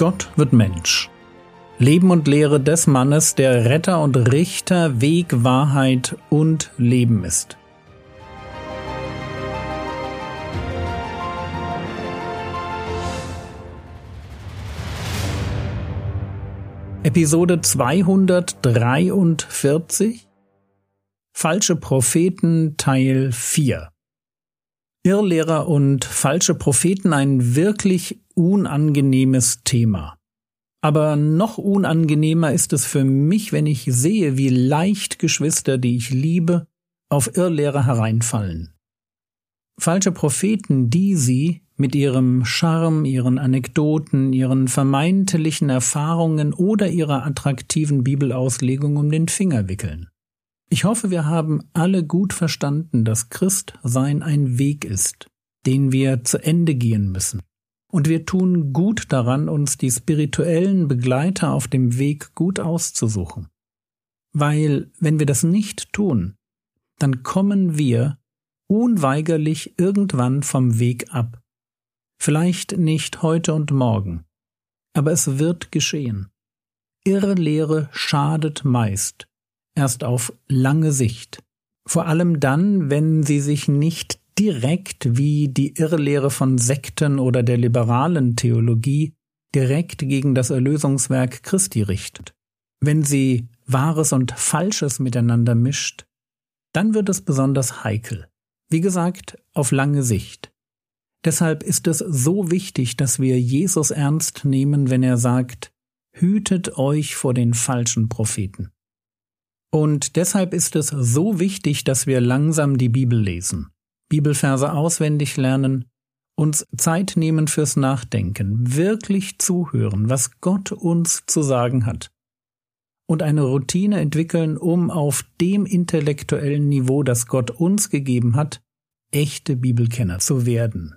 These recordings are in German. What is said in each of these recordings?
Gott wird Mensch. Leben und Lehre des Mannes, der Retter und Richter, Weg, Wahrheit und Leben ist. Episode 243 Falsche Propheten Teil 4 Irrlehrer und falsche Propheten ein wirklich unangenehmes Thema. Aber noch unangenehmer ist es für mich, wenn ich sehe, wie leicht Geschwister, die ich liebe, auf Irrlehrer hereinfallen. Falsche Propheten, die sie mit ihrem Charme, ihren Anekdoten, ihren vermeintlichen Erfahrungen oder ihrer attraktiven Bibelauslegung um den Finger wickeln. Ich hoffe, wir haben alle gut verstanden, dass Christsein ein Weg ist, den wir zu Ende gehen müssen. Und wir tun gut daran, uns die spirituellen Begleiter auf dem Weg gut auszusuchen. Weil, wenn wir das nicht tun, dann kommen wir unweigerlich irgendwann vom Weg ab. Vielleicht nicht heute und morgen, aber es wird geschehen. Irrlehre schadet meist, erst auf lange Sicht. Vor allem dann, wenn sie sich nicht direkt wie die Irrlehre von Sekten oder der liberalen Theologie direkt gegen das Erlösungswerk Christi richtet. Wenn sie Wahres und Falsches miteinander mischt, dann wird es besonders heikel. Wie gesagt, auf lange Sicht. Deshalb ist es so wichtig, dass wir Jesus ernst nehmen, wenn er sagt, hütet euch vor den falschen Propheten. Und deshalb ist es so wichtig, dass wir langsam die Bibel lesen, Bibelverse auswendig lernen, uns Zeit nehmen fürs Nachdenken, wirklich zuhören, was Gott uns zu sagen hat, und eine Routine entwickeln, um auf dem intellektuellen Niveau, das Gott uns gegeben hat, echte Bibelkenner zu werden.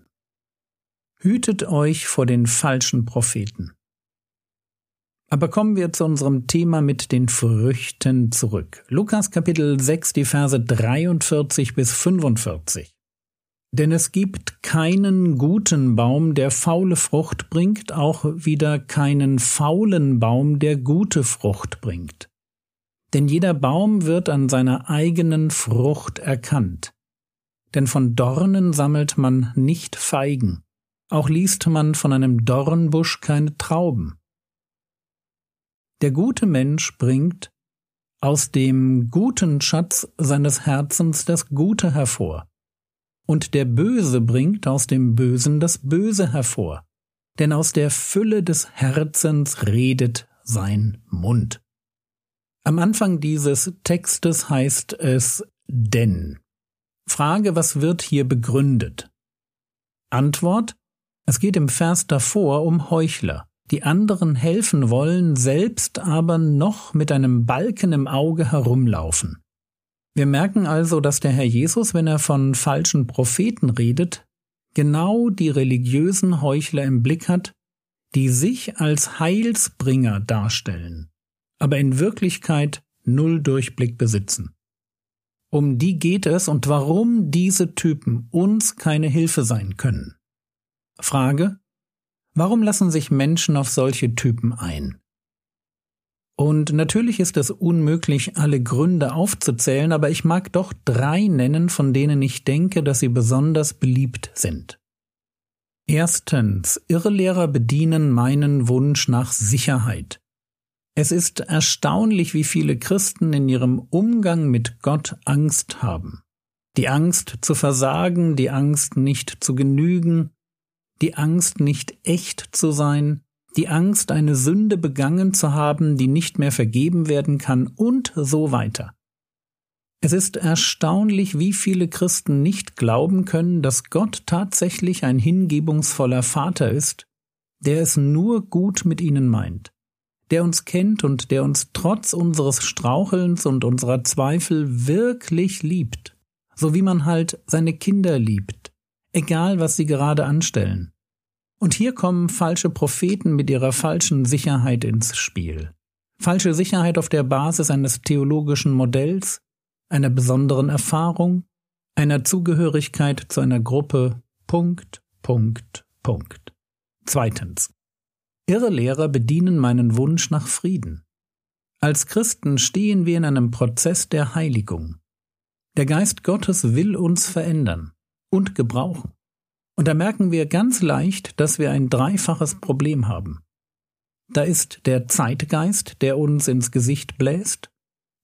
Hütet euch vor den falschen Propheten. Aber kommen wir zu unserem Thema mit den Früchten zurück. Lukas Kapitel 6, die Verse 43 bis 45. Denn es gibt keinen guten Baum, der faule Frucht bringt, auch wieder keinen faulen Baum, der gute Frucht bringt. Denn jeder Baum wird an seiner eigenen Frucht erkannt. Denn von Dornen sammelt man nicht Feigen, auch liest man von einem Dornbusch keine Trauben. Der gute Mensch bringt aus dem guten Schatz seines Herzens das Gute hervor, und der Böse bringt aus dem Bösen das Böse hervor, denn aus der Fülle des Herzens redet sein Mund. Am Anfang dieses Textes heißt es denn. Frage, was wird hier begründet? Antwort, es geht im Vers davor um Heuchler die anderen helfen wollen, selbst aber noch mit einem Balken im Auge herumlaufen. Wir merken also, dass der Herr Jesus, wenn er von falschen Propheten redet, genau die religiösen Heuchler im Blick hat, die sich als Heilsbringer darstellen, aber in Wirklichkeit null Durchblick besitzen. Um die geht es und warum diese Typen uns keine Hilfe sein können. Frage, Warum lassen sich Menschen auf solche Typen ein? Und natürlich ist es unmöglich, alle Gründe aufzuzählen, aber ich mag doch drei nennen, von denen ich denke, dass sie besonders beliebt sind. Erstens, Irrlehrer bedienen meinen Wunsch nach Sicherheit. Es ist erstaunlich, wie viele Christen in ihrem Umgang mit Gott Angst haben. Die Angst zu versagen, die Angst nicht zu genügen, die Angst, nicht echt zu sein, die Angst, eine Sünde begangen zu haben, die nicht mehr vergeben werden kann und so weiter. Es ist erstaunlich, wie viele Christen nicht glauben können, dass Gott tatsächlich ein hingebungsvoller Vater ist, der es nur gut mit ihnen meint, der uns kennt und der uns trotz unseres Strauchelns und unserer Zweifel wirklich liebt, so wie man halt seine Kinder liebt, egal was sie gerade anstellen. Und hier kommen falsche Propheten mit ihrer falschen Sicherheit ins Spiel. Falsche Sicherheit auf der Basis eines theologischen Modells, einer besonderen Erfahrung, einer Zugehörigkeit zu einer Gruppe. Punkt, Punkt, Punkt. Zweitens. Irre Lehrer bedienen meinen Wunsch nach Frieden. Als Christen stehen wir in einem Prozess der Heiligung. Der Geist Gottes will uns verändern und gebrauchen. Und da merken wir ganz leicht, dass wir ein dreifaches Problem haben. Da ist der Zeitgeist, der uns ins Gesicht bläst,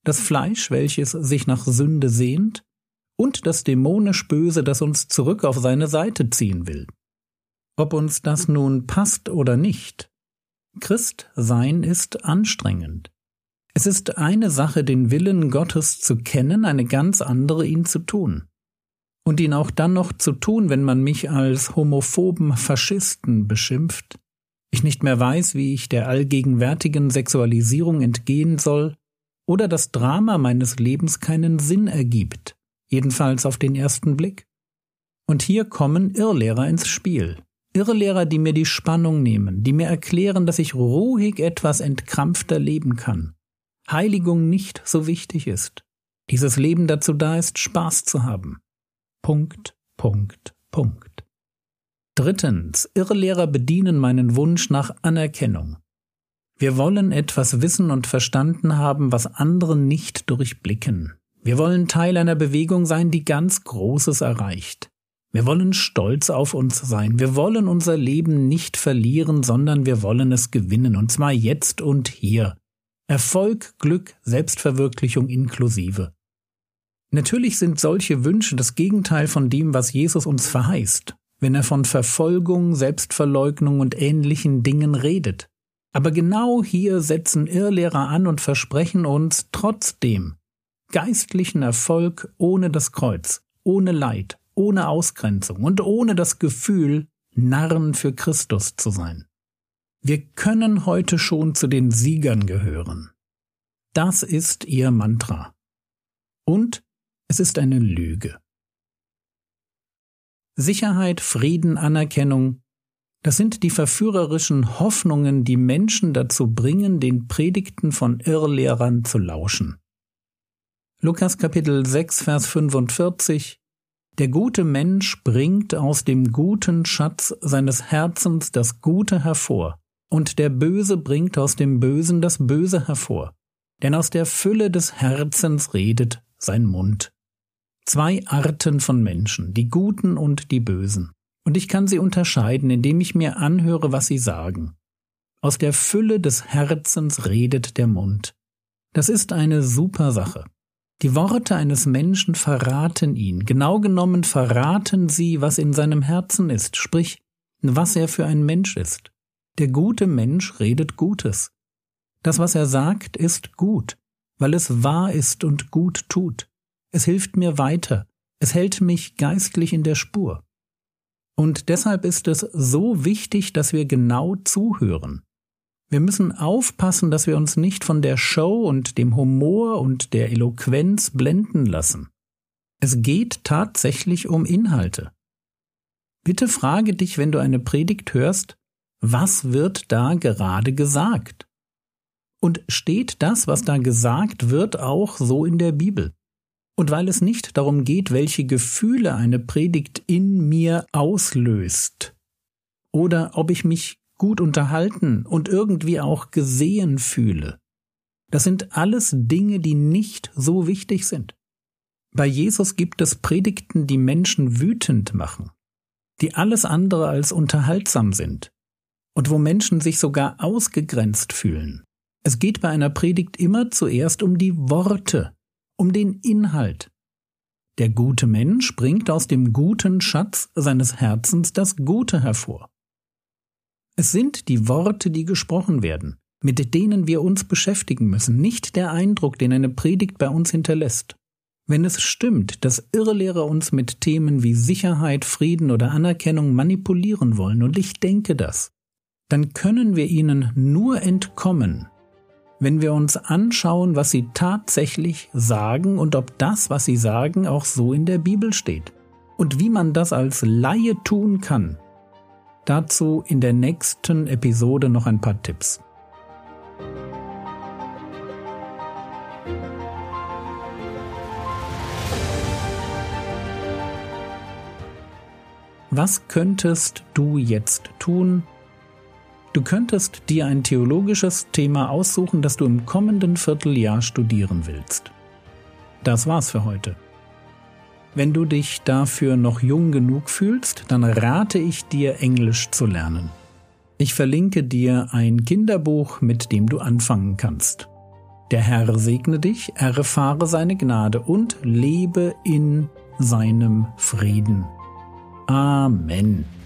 das Fleisch, welches sich nach Sünde sehnt, und das dämonisch Böse, das uns zurück auf seine Seite ziehen will. Ob uns das nun passt oder nicht, Christ sein ist anstrengend. Es ist eine Sache, den Willen Gottes zu kennen, eine ganz andere, ihn zu tun. Und ihn auch dann noch zu tun, wenn man mich als homophoben Faschisten beschimpft, ich nicht mehr weiß, wie ich der allgegenwärtigen Sexualisierung entgehen soll, oder das Drama meines Lebens keinen Sinn ergibt, jedenfalls auf den ersten Blick. Und hier kommen Irrlehrer ins Spiel. Irrlehrer, die mir die Spannung nehmen, die mir erklären, dass ich ruhig etwas entkrampfter leben kann, Heiligung nicht so wichtig ist, dieses Leben dazu da ist, Spaß zu haben. Punkt, Punkt, Punkt. Drittens, Irrlehrer bedienen meinen Wunsch nach Anerkennung. Wir wollen etwas wissen und verstanden haben, was andere nicht durchblicken. Wir wollen Teil einer Bewegung sein, die ganz Großes erreicht. Wir wollen stolz auf uns sein. Wir wollen unser Leben nicht verlieren, sondern wir wollen es gewinnen, und zwar jetzt und hier. Erfolg, Glück, Selbstverwirklichung inklusive. Natürlich sind solche Wünsche das Gegenteil von dem, was Jesus uns verheißt, wenn er von Verfolgung, Selbstverleugnung und ähnlichen Dingen redet. Aber genau hier setzen Irrlehrer an und versprechen uns trotzdem geistlichen Erfolg ohne das Kreuz, ohne Leid, ohne Ausgrenzung und ohne das Gefühl, Narren für Christus zu sein. Wir können heute schon zu den Siegern gehören. Das ist ihr Mantra. Und es ist eine Lüge. Sicherheit, Frieden, Anerkennung, das sind die verführerischen Hoffnungen, die Menschen dazu bringen, den Predigten von Irrlehrern zu lauschen. Lukas Kapitel 6, Vers 45 Der gute Mensch bringt aus dem guten Schatz seines Herzens das Gute hervor, und der Böse bringt aus dem Bösen das Böse hervor, denn aus der Fülle des Herzens redet sein Mund. Zwei Arten von Menschen, die Guten und die Bösen. Und ich kann sie unterscheiden, indem ich mir anhöre, was sie sagen. Aus der Fülle des Herzens redet der Mund. Das ist eine super Sache. Die Worte eines Menschen verraten ihn, genau genommen verraten sie, was in seinem Herzen ist, sprich, was er für ein Mensch ist. Der gute Mensch redet Gutes. Das, was er sagt, ist gut, weil es wahr ist und gut tut. Es hilft mir weiter, es hält mich geistlich in der Spur. Und deshalb ist es so wichtig, dass wir genau zuhören. Wir müssen aufpassen, dass wir uns nicht von der Show und dem Humor und der Eloquenz blenden lassen. Es geht tatsächlich um Inhalte. Bitte frage dich, wenn du eine Predigt hörst, was wird da gerade gesagt? Und steht das, was da gesagt wird, auch so in der Bibel? Und weil es nicht darum geht, welche Gefühle eine Predigt in mir auslöst, oder ob ich mich gut unterhalten und irgendwie auch gesehen fühle, das sind alles Dinge, die nicht so wichtig sind. Bei Jesus gibt es Predigten, die Menschen wütend machen, die alles andere als unterhaltsam sind und wo Menschen sich sogar ausgegrenzt fühlen. Es geht bei einer Predigt immer zuerst um die Worte, um den Inhalt. Der gute Mensch bringt aus dem guten Schatz seines Herzens das Gute hervor. Es sind die Worte, die gesprochen werden, mit denen wir uns beschäftigen müssen, nicht der Eindruck, den eine Predigt bei uns hinterlässt. Wenn es stimmt, dass Irrlehrer uns mit Themen wie Sicherheit, Frieden oder Anerkennung manipulieren wollen, und ich denke das, dann können wir ihnen nur entkommen, wenn wir uns anschauen, was sie tatsächlich sagen und ob das, was sie sagen, auch so in der Bibel steht. Und wie man das als Laie tun kann. Dazu in der nächsten Episode noch ein paar Tipps. Was könntest du jetzt tun, Du könntest dir ein theologisches Thema aussuchen, das du im kommenden Vierteljahr studieren willst. Das war's für heute. Wenn du dich dafür noch jung genug fühlst, dann rate ich dir, Englisch zu lernen. Ich verlinke dir ein Kinderbuch, mit dem du anfangen kannst. Der Herr segne dich, erfahre seine Gnade und lebe in seinem Frieden. Amen.